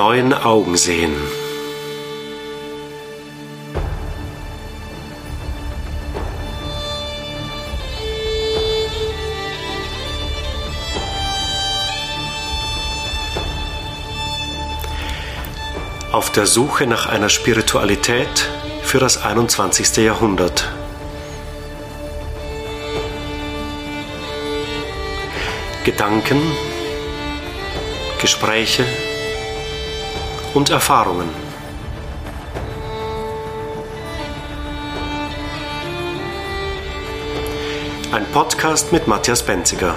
neuen Augen sehen. Auf der Suche nach einer Spiritualität für das 21. Jahrhundert. Gedanken, Gespräche und Erfahrungen. Ein Podcast mit Matthias Benziger.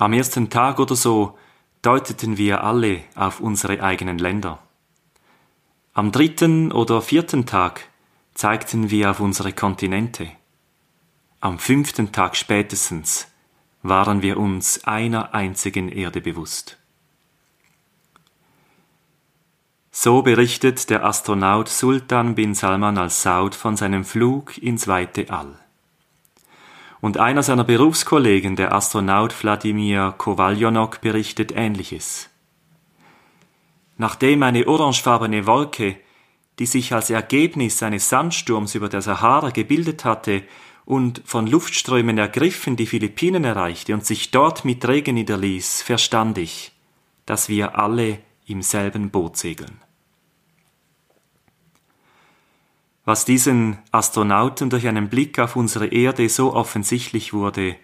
Am ersten Tag oder so deuteten wir alle auf unsere eigenen Länder. Am dritten oder vierten Tag zeigten wir auf unsere Kontinente. Am fünften Tag spätestens waren wir uns einer einzigen Erde bewusst. So berichtet der Astronaut Sultan bin Salman al-Saud von seinem Flug ins weite All und einer seiner Berufskollegen, der Astronaut Wladimir Kowaljonok, berichtet Ähnliches. Nachdem eine orangefarbene Wolke, die sich als Ergebnis eines Sandsturms über der Sahara gebildet hatte und von Luftströmen ergriffen die Philippinen erreichte und sich dort mit Regen niederließ, verstand ich, dass wir alle im selben Boot segeln. Was diesen Astronauten durch einen Blick auf unsere Erde so offensichtlich wurde,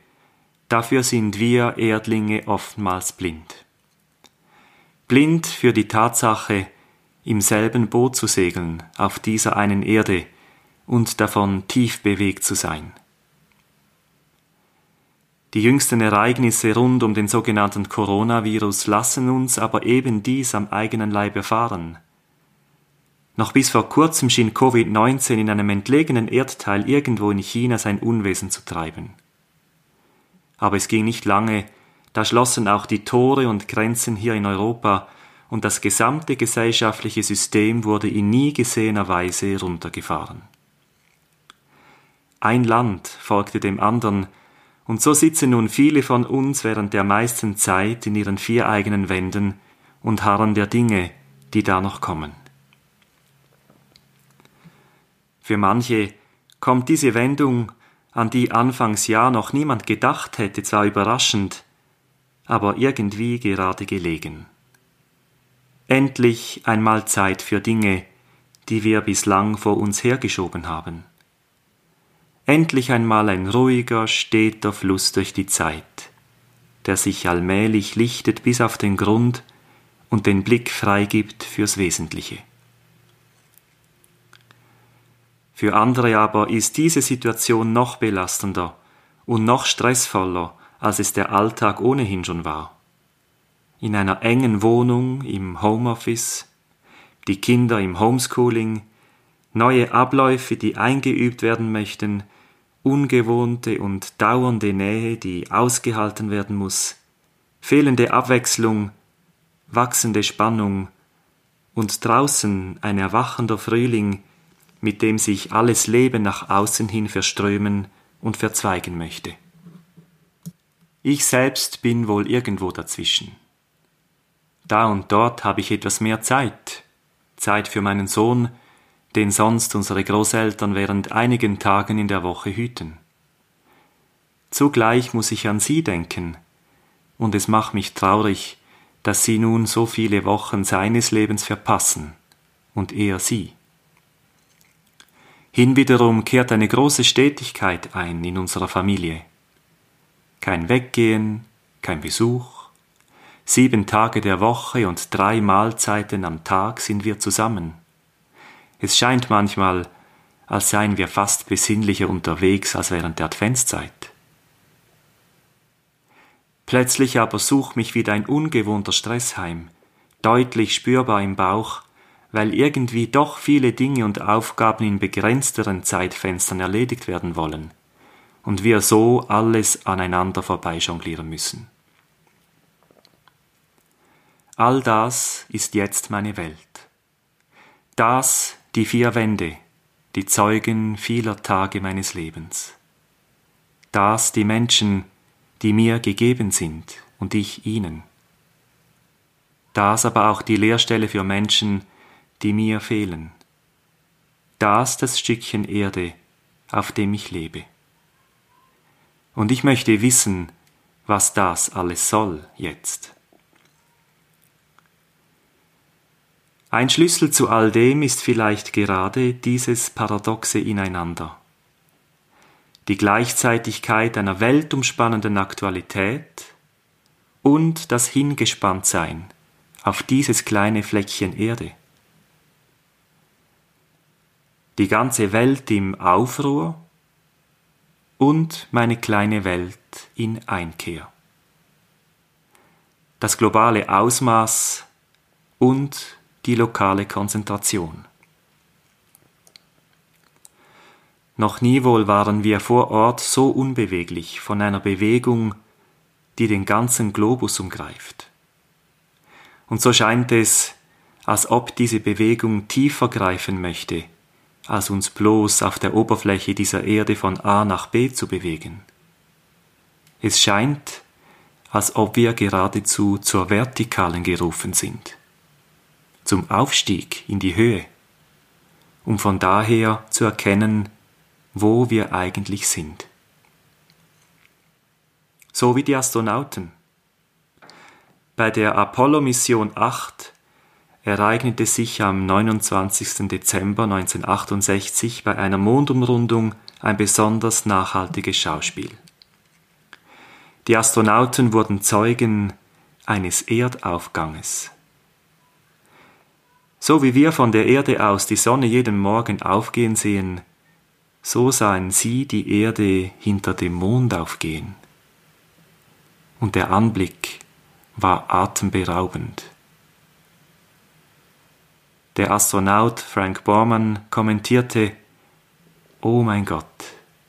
dafür sind wir Erdlinge oftmals blind. Blind für die Tatsache, im selben Boot zu segeln, auf dieser einen Erde und davon tief bewegt zu sein. Die jüngsten Ereignisse rund um den sogenannten Coronavirus lassen uns aber eben dies am eigenen Leib erfahren – noch bis vor kurzem schien Covid-19 in einem entlegenen Erdteil irgendwo in China sein Unwesen zu treiben. Aber es ging nicht lange, da schlossen auch die Tore und Grenzen hier in Europa und das gesamte gesellschaftliche System wurde in nie gesehener Weise runtergefahren. Ein Land folgte dem anderen, und so sitzen nun viele von uns während der meisten Zeit in ihren vier eigenen Wänden und harren der Dinge, die da noch kommen. Für manche kommt diese Wendung, an die anfangs ja noch niemand gedacht hätte, zwar überraschend, aber irgendwie gerade gelegen. Endlich einmal Zeit für Dinge, die wir bislang vor uns hergeschoben haben. Endlich einmal ein ruhiger, steter Fluss durch die Zeit, der sich allmählich lichtet bis auf den Grund und den Blick freigibt fürs Wesentliche. Für andere aber ist diese Situation noch belastender und noch stressvoller, als es der Alltag ohnehin schon war. In einer engen Wohnung im Homeoffice, die Kinder im Homeschooling, neue Abläufe, die eingeübt werden möchten, ungewohnte und dauernde Nähe, die ausgehalten werden muss, fehlende Abwechslung, wachsende Spannung und draußen ein erwachender Frühling, mit dem sich alles Leben nach außen hin verströmen und verzweigen möchte. Ich selbst bin wohl irgendwo dazwischen. Da und dort habe ich etwas mehr Zeit, Zeit für meinen Sohn, den sonst unsere Großeltern während einigen Tagen in der Woche hüten. Zugleich muss ich an sie denken, und es macht mich traurig, dass sie nun so viele Wochen seines Lebens verpassen, und er sie. Hinwiederum kehrt eine große Stetigkeit ein in unserer Familie. Kein Weggehen, kein Besuch. Sieben Tage der Woche und drei Mahlzeiten am Tag sind wir zusammen. Es scheint manchmal, als seien wir fast besinnlicher unterwegs als während der Adventszeit. Plötzlich aber sucht mich wieder ein ungewohnter Stress heim, deutlich spürbar im Bauch, weil irgendwie doch viele Dinge und Aufgaben in begrenzteren Zeitfenstern erledigt werden wollen und wir so alles aneinander vorbeijonglieren müssen. all das ist jetzt meine Welt. Das die vier Wände, die Zeugen vieler Tage meines Lebens. Das die Menschen, die mir gegeben sind und ich ihnen. Das aber auch die Lehrstelle für Menschen, die mir fehlen. Das das Stückchen Erde, auf dem ich lebe. Und ich möchte wissen, was das alles soll jetzt. Ein Schlüssel zu all dem ist vielleicht gerade dieses paradoxe Ineinander. Die Gleichzeitigkeit einer weltumspannenden Aktualität und das Hingespanntsein auf dieses kleine Fleckchen Erde. Die ganze Welt im Aufruhr und meine kleine Welt in Einkehr. Das globale Ausmaß und die lokale Konzentration. Noch nie wohl waren wir vor Ort so unbeweglich von einer Bewegung, die den ganzen Globus umgreift. Und so scheint es, als ob diese Bewegung tiefer greifen möchte, als uns bloß auf der Oberfläche dieser Erde von A nach B zu bewegen. Es scheint, als ob wir geradezu zur Vertikalen gerufen sind zum Aufstieg in die Höhe, um von daher zu erkennen, wo wir eigentlich sind. So wie die Astronauten. Bei der Apollo-Mission 8 ereignete sich am 29. Dezember 1968 bei einer Mondumrundung ein besonders nachhaltiges Schauspiel. Die Astronauten wurden Zeugen eines Erdaufganges. So wie wir von der Erde aus die Sonne jeden Morgen aufgehen sehen, so sahen sie die Erde hinter dem Mond aufgehen. Und der Anblick war atemberaubend. Der Astronaut Frank Borman kommentierte, Oh mein Gott,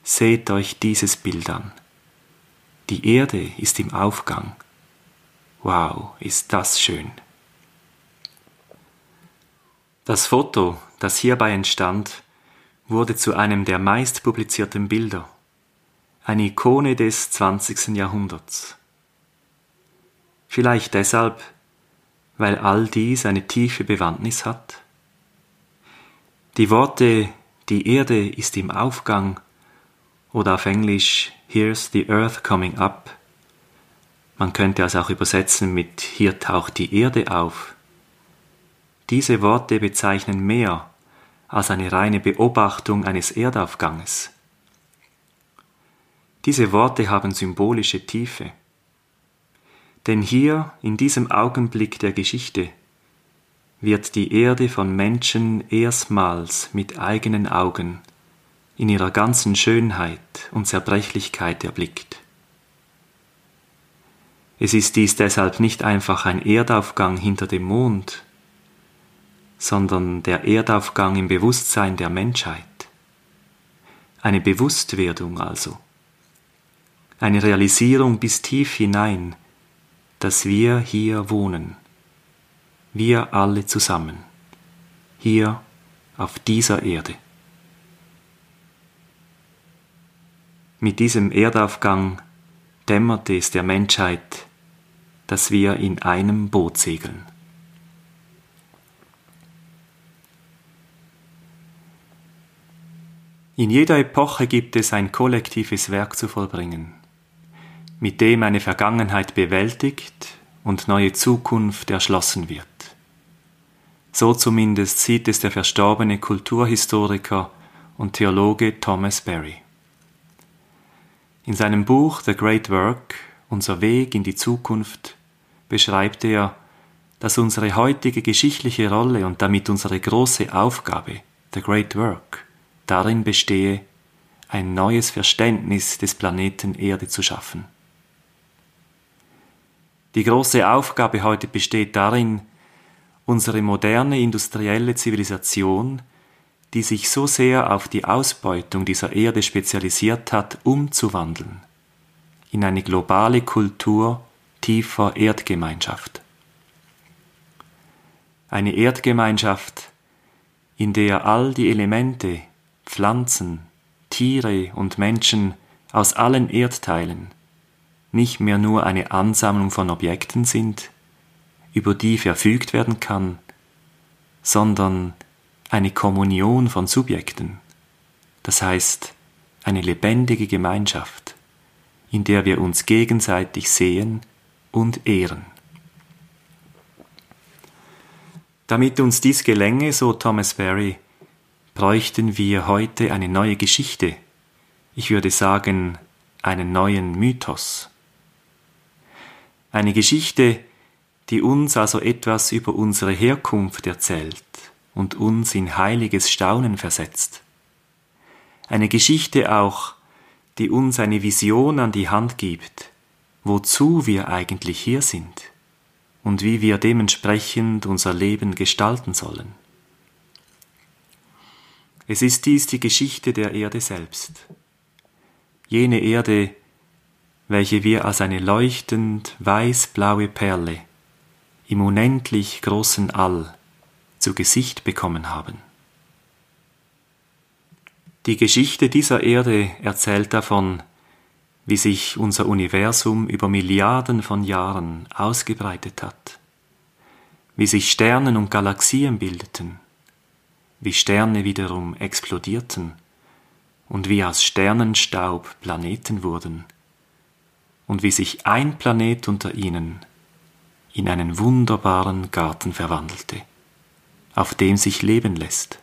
seht euch dieses Bild an. Die Erde ist im Aufgang. Wow, ist das schön. Das Foto, das hierbei entstand, wurde zu einem der meist publizierten Bilder, eine Ikone des 20. Jahrhunderts. Vielleicht deshalb, weil all dies eine tiefe Bewandtnis hat? Die Worte Die Erde ist im Aufgang oder auf Englisch Here's the Earth coming up. Man könnte es auch übersetzen mit Hier taucht die Erde auf diese Worte bezeichnen mehr als eine reine Beobachtung eines Erdaufganges. Diese Worte haben symbolische Tiefe. Denn hier, in diesem Augenblick der Geschichte, wird die Erde von Menschen erstmals mit eigenen Augen in ihrer ganzen Schönheit und Zerbrechlichkeit erblickt. Es ist dies deshalb nicht einfach ein Erdaufgang hinter dem Mond, sondern der Erdaufgang im Bewusstsein der Menschheit. Eine Bewusstwerdung also. Eine Realisierung bis tief hinein, dass wir hier wohnen. Wir alle zusammen. Hier auf dieser Erde. Mit diesem Erdaufgang dämmerte es der Menschheit, dass wir in einem Boot segeln. In jeder Epoche gibt es ein kollektives Werk zu vollbringen, mit dem eine Vergangenheit bewältigt und neue Zukunft erschlossen wird. So zumindest sieht es der verstorbene Kulturhistoriker und Theologe Thomas Berry. In seinem Buch The Great Work, Unser Weg in die Zukunft, beschreibt er, dass unsere heutige geschichtliche Rolle und damit unsere große Aufgabe, The Great Work, darin bestehe, ein neues Verständnis des Planeten Erde zu schaffen. Die große Aufgabe heute besteht darin, unsere moderne industrielle Zivilisation, die sich so sehr auf die Ausbeutung dieser Erde spezialisiert hat, umzuwandeln in eine globale Kultur tiefer Erdgemeinschaft. eine Erdgemeinschaft, in der all die Elemente, Pflanzen, Tiere und Menschen aus allen Erdteilen nicht mehr nur eine Ansammlung von Objekten sind, über die verfügt werden kann, sondern eine Kommunion von Subjekten, das heißt eine lebendige Gemeinschaft, in der wir uns gegenseitig sehen und ehren. Damit uns dies gelänge, so Thomas Berry, bräuchten wir heute eine neue Geschichte, ich würde sagen einen neuen Mythos. Eine Geschichte, die uns also etwas über unsere Herkunft erzählt und uns in heiliges Staunen versetzt. Eine Geschichte auch, die uns eine Vision an die Hand gibt, wozu wir eigentlich hier sind und wie wir dementsprechend unser Leben gestalten sollen. Es ist dies die Geschichte der Erde selbst. Jene Erde, welche wir als eine leuchtend weiß-blaue Perle im unendlich großen All zu Gesicht bekommen haben. Die Geschichte dieser Erde erzählt davon, wie sich unser Universum über Milliarden von Jahren ausgebreitet hat, wie sich Sternen und Galaxien bildeten, wie Sterne wiederum explodierten und wie aus Sternenstaub Planeten wurden, und wie sich ein Planet unter ihnen in einen wunderbaren Garten verwandelte, auf dem sich leben lässt.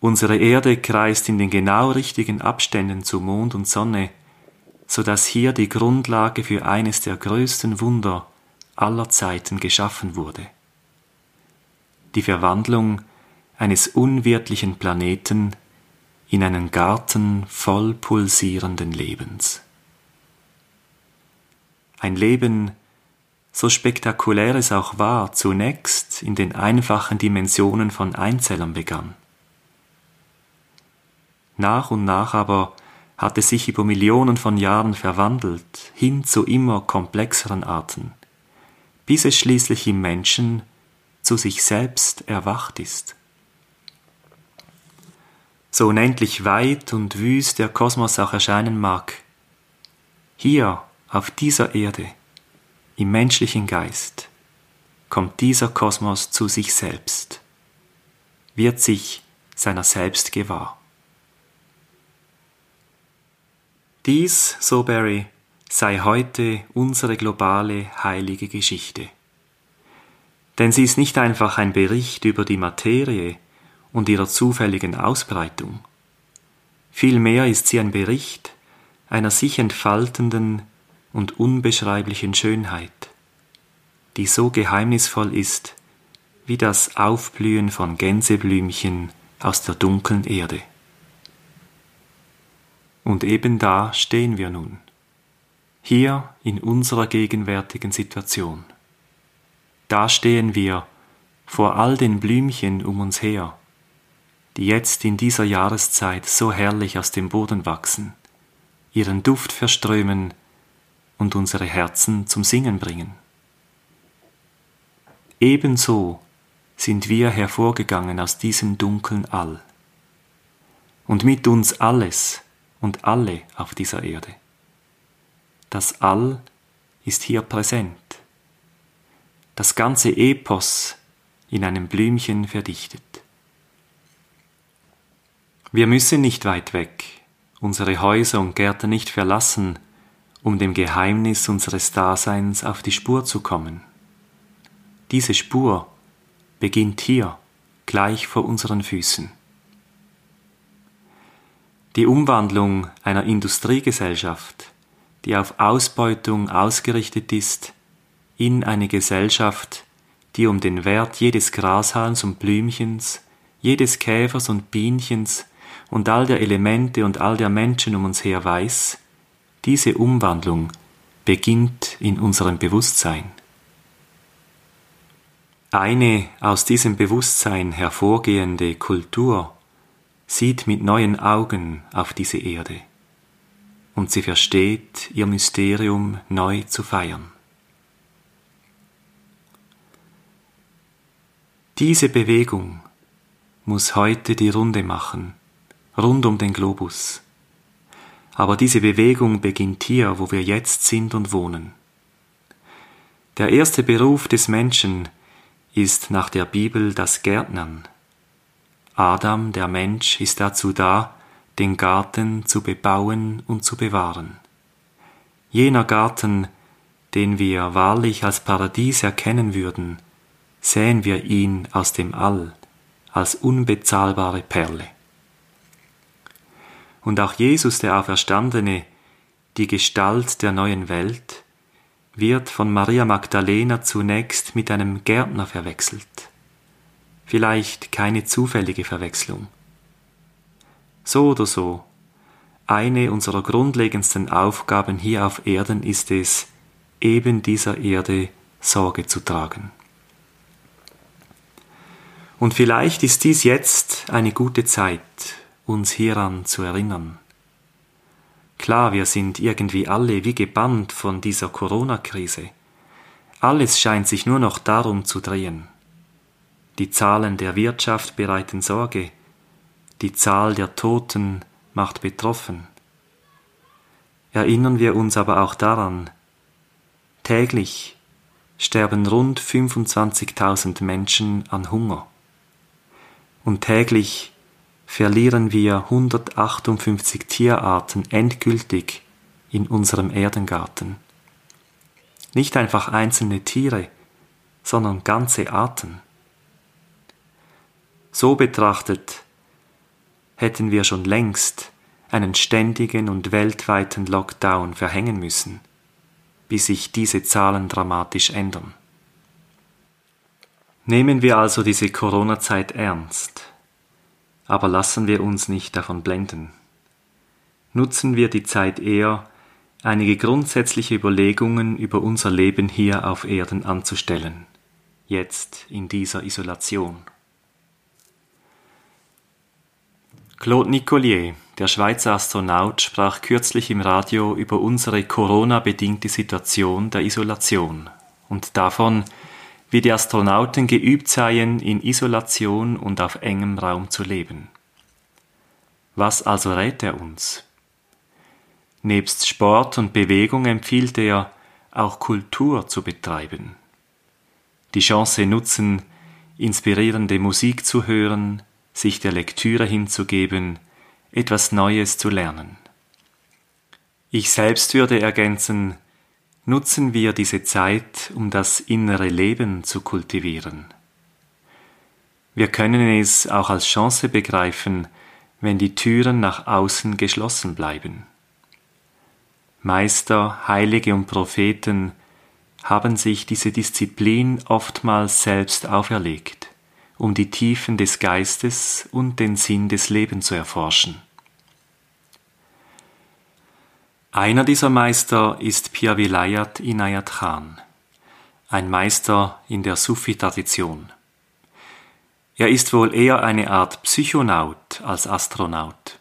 Unsere Erde kreist in den genau richtigen Abständen zu Mond und Sonne, so dass hier die Grundlage für eines der größten Wunder aller Zeiten geschaffen wurde. Die Verwandlung eines unwirtlichen Planeten in einen Garten voll pulsierenden Lebens. Ein Leben, so spektakulär es auch war, zunächst in den einfachen Dimensionen von Einzellern begann. Nach und nach aber hat es sich über Millionen von Jahren verwandelt hin zu immer komplexeren Arten, bis es schließlich im Menschen zu sich selbst erwacht ist so unendlich weit und wüst der Kosmos auch erscheinen mag, hier auf dieser Erde, im menschlichen Geist, kommt dieser Kosmos zu sich selbst, wird sich seiner selbst gewahr. Dies, so Barry, sei heute unsere globale heilige Geschichte. Denn sie ist nicht einfach ein Bericht über die Materie, und ihrer zufälligen Ausbreitung. Vielmehr ist sie ein Bericht einer sich entfaltenden und unbeschreiblichen Schönheit, die so geheimnisvoll ist wie das Aufblühen von Gänseblümchen aus der dunklen Erde. Und eben da stehen wir nun, hier in unserer gegenwärtigen Situation. Da stehen wir vor all den Blümchen um uns her, die jetzt in dieser Jahreszeit so herrlich aus dem Boden wachsen, ihren Duft verströmen und unsere Herzen zum Singen bringen. Ebenso sind wir hervorgegangen aus diesem dunklen All und mit uns alles und alle auf dieser Erde. Das All ist hier präsent, das ganze Epos in einem Blümchen verdichtet. Wir müssen nicht weit weg, unsere Häuser und Gärten nicht verlassen, um dem Geheimnis unseres Daseins auf die Spur zu kommen. Diese Spur beginnt hier, gleich vor unseren Füßen. Die Umwandlung einer Industriegesellschaft, die auf Ausbeutung ausgerichtet ist, in eine Gesellschaft, die um den Wert jedes Grashalms und Blümchens, jedes Käfers und Bienchens und all der Elemente und all der Menschen um uns her weiß, diese Umwandlung beginnt in unserem Bewusstsein. Eine aus diesem Bewusstsein hervorgehende Kultur sieht mit neuen Augen auf diese Erde und sie versteht ihr Mysterium neu zu feiern. Diese Bewegung muss heute die Runde machen, rund um den Globus. Aber diese Bewegung beginnt hier, wo wir jetzt sind und wohnen. Der erste Beruf des Menschen ist nach der Bibel das Gärtnern. Adam, der Mensch, ist dazu da, den Garten zu bebauen und zu bewahren. Jener Garten, den wir wahrlich als Paradies erkennen würden, sähen wir ihn aus dem All als unbezahlbare Perle. Und auch Jesus, der Auferstandene, die Gestalt der neuen Welt, wird von Maria Magdalena zunächst mit einem Gärtner verwechselt. Vielleicht keine zufällige Verwechslung. So oder so, eine unserer grundlegendsten Aufgaben hier auf Erden ist es, eben dieser Erde Sorge zu tragen. Und vielleicht ist dies jetzt eine gute Zeit, uns hieran zu erinnern. Klar, wir sind irgendwie alle wie gebannt von dieser Corona-Krise. Alles scheint sich nur noch darum zu drehen. Die Zahlen der Wirtschaft bereiten Sorge, die Zahl der Toten macht betroffen. Erinnern wir uns aber auch daran, täglich sterben rund 25.000 Menschen an Hunger und täglich verlieren wir 158 Tierarten endgültig in unserem Erdengarten. Nicht einfach einzelne Tiere, sondern ganze Arten. So betrachtet hätten wir schon längst einen ständigen und weltweiten Lockdown verhängen müssen, bis sich diese Zahlen dramatisch ändern. Nehmen wir also diese Corona-Zeit ernst, aber lassen wir uns nicht davon blenden. Nutzen wir die Zeit eher, einige grundsätzliche Überlegungen über unser Leben hier auf Erden anzustellen, jetzt in dieser Isolation. Claude Nicollier, der Schweizer Astronaut, sprach kürzlich im Radio über unsere Corona-bedingte Situation der Isolation und davon, wie die Astronauten geübt seien, in Isolation und auf engem Raum zu leben. Was also rät er uns? Nebst Sport und Bewegung empfiehlt er, auch Kultur zu betreiben. Die Chance nutzen, inspirierende Musik zu hören, sich der Lektüre hinzugeben, etwas Neues zu lernen. Ich selbst würde ergänzen, Nutzen wir diese Zeit, um das innere Leben zu kultivieren. Wir können es auch als Chance begreifen, wenn die Türen nach außen geschlossen bleiben. Meister, Heilige und Propheten haben sich diese Disziplin oftmals selbst auferlegt, um die Tiefen des Geistes und den Sinn des Lebens zu erforschen. Einer dieser Meister ist Pir Vilayat Inayat Khan, ein Meister in der Sufi-Tradition. Er ist wohl eher eine Art Psychonaut als Astronaut,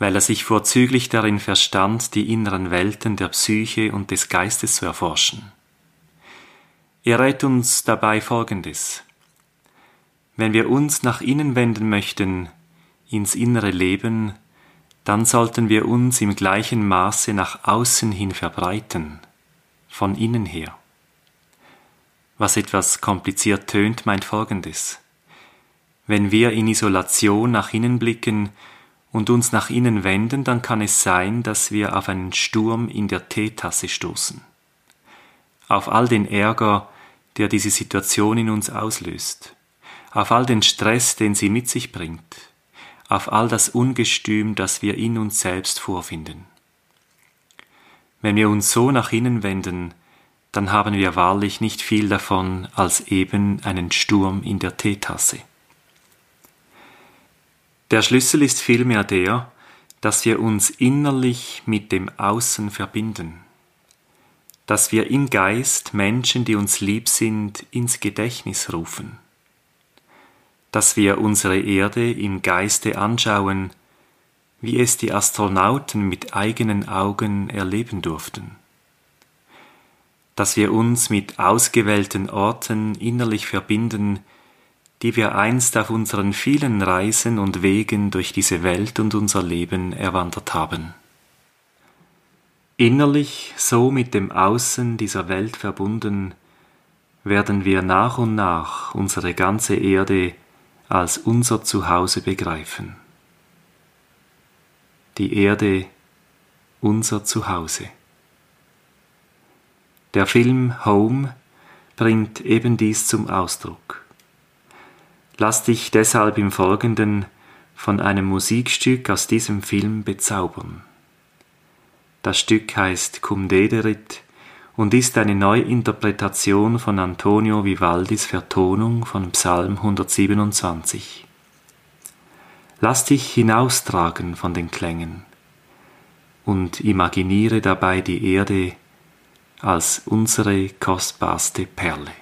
weil er sich vorzüglich darin verstand, die inneren Welten der Psyche und des Geistes zu erforschen. Er rät uns dabei Folgendes. Wenn wir uns nach innen wenden möchten, ins innere Leben, dann sollten wir uns im gleichen Maße nach außen hin verbreiten, von innen her. Was etwas kompliziert tönt, meint Folgendes. Wenn wir in Isolation nach innen blicken und uns nach innen wenden, dann kann es sein, dass wir auf einen Sturm in der Teetasse stoßen. Auf all den Ärger, der diese Situation in uns auslöst. Auf all den Stress, den sie mit sich bringt auf all das Ungestüm, das wir in uns selbst vorfinden. Wenn wir uns so nach innen wenden, dann haben wir wahrlich nicht viel davon als eben einen Sturm in der Teetasse. Der Schlüssel ist vielmehr der, dass wir uns innerlich mit dem Außen verbinden, dass wir im Geist Menschen, die uns lieb sind, ins Gedächtnis rufen dass wir unsere Erde im Geiste anschauen, wie es die Astronauten mit eigenen Augen erleben durften, dass wir uns mit ausgewählten Orten innerlich verbinden, die wir einst auf unseren vielen Reisen und Wegen durch diese Welt und unser Leben erwandert haben. Innerlich so mit dem Außen dieser Welt verbunden, werden wir nach und nach unsere ganze Erde als unser Zuhause begreifen. Die Erde unser Zuhause. Der Film Home bringt eben dies zum Ausdruck. Lass dich deshalb im Folgenden von einem Musikstück aus diesem Film bezaubern. Das Stück heißt Cum Dederit und ist eine Neuinterpretation von Antonio Vivaldis Vertonung von Psalm 127. Lass dich hinaustragen von den Klängen und imaginiere dabei die Erde als unsere kostbarste Perle.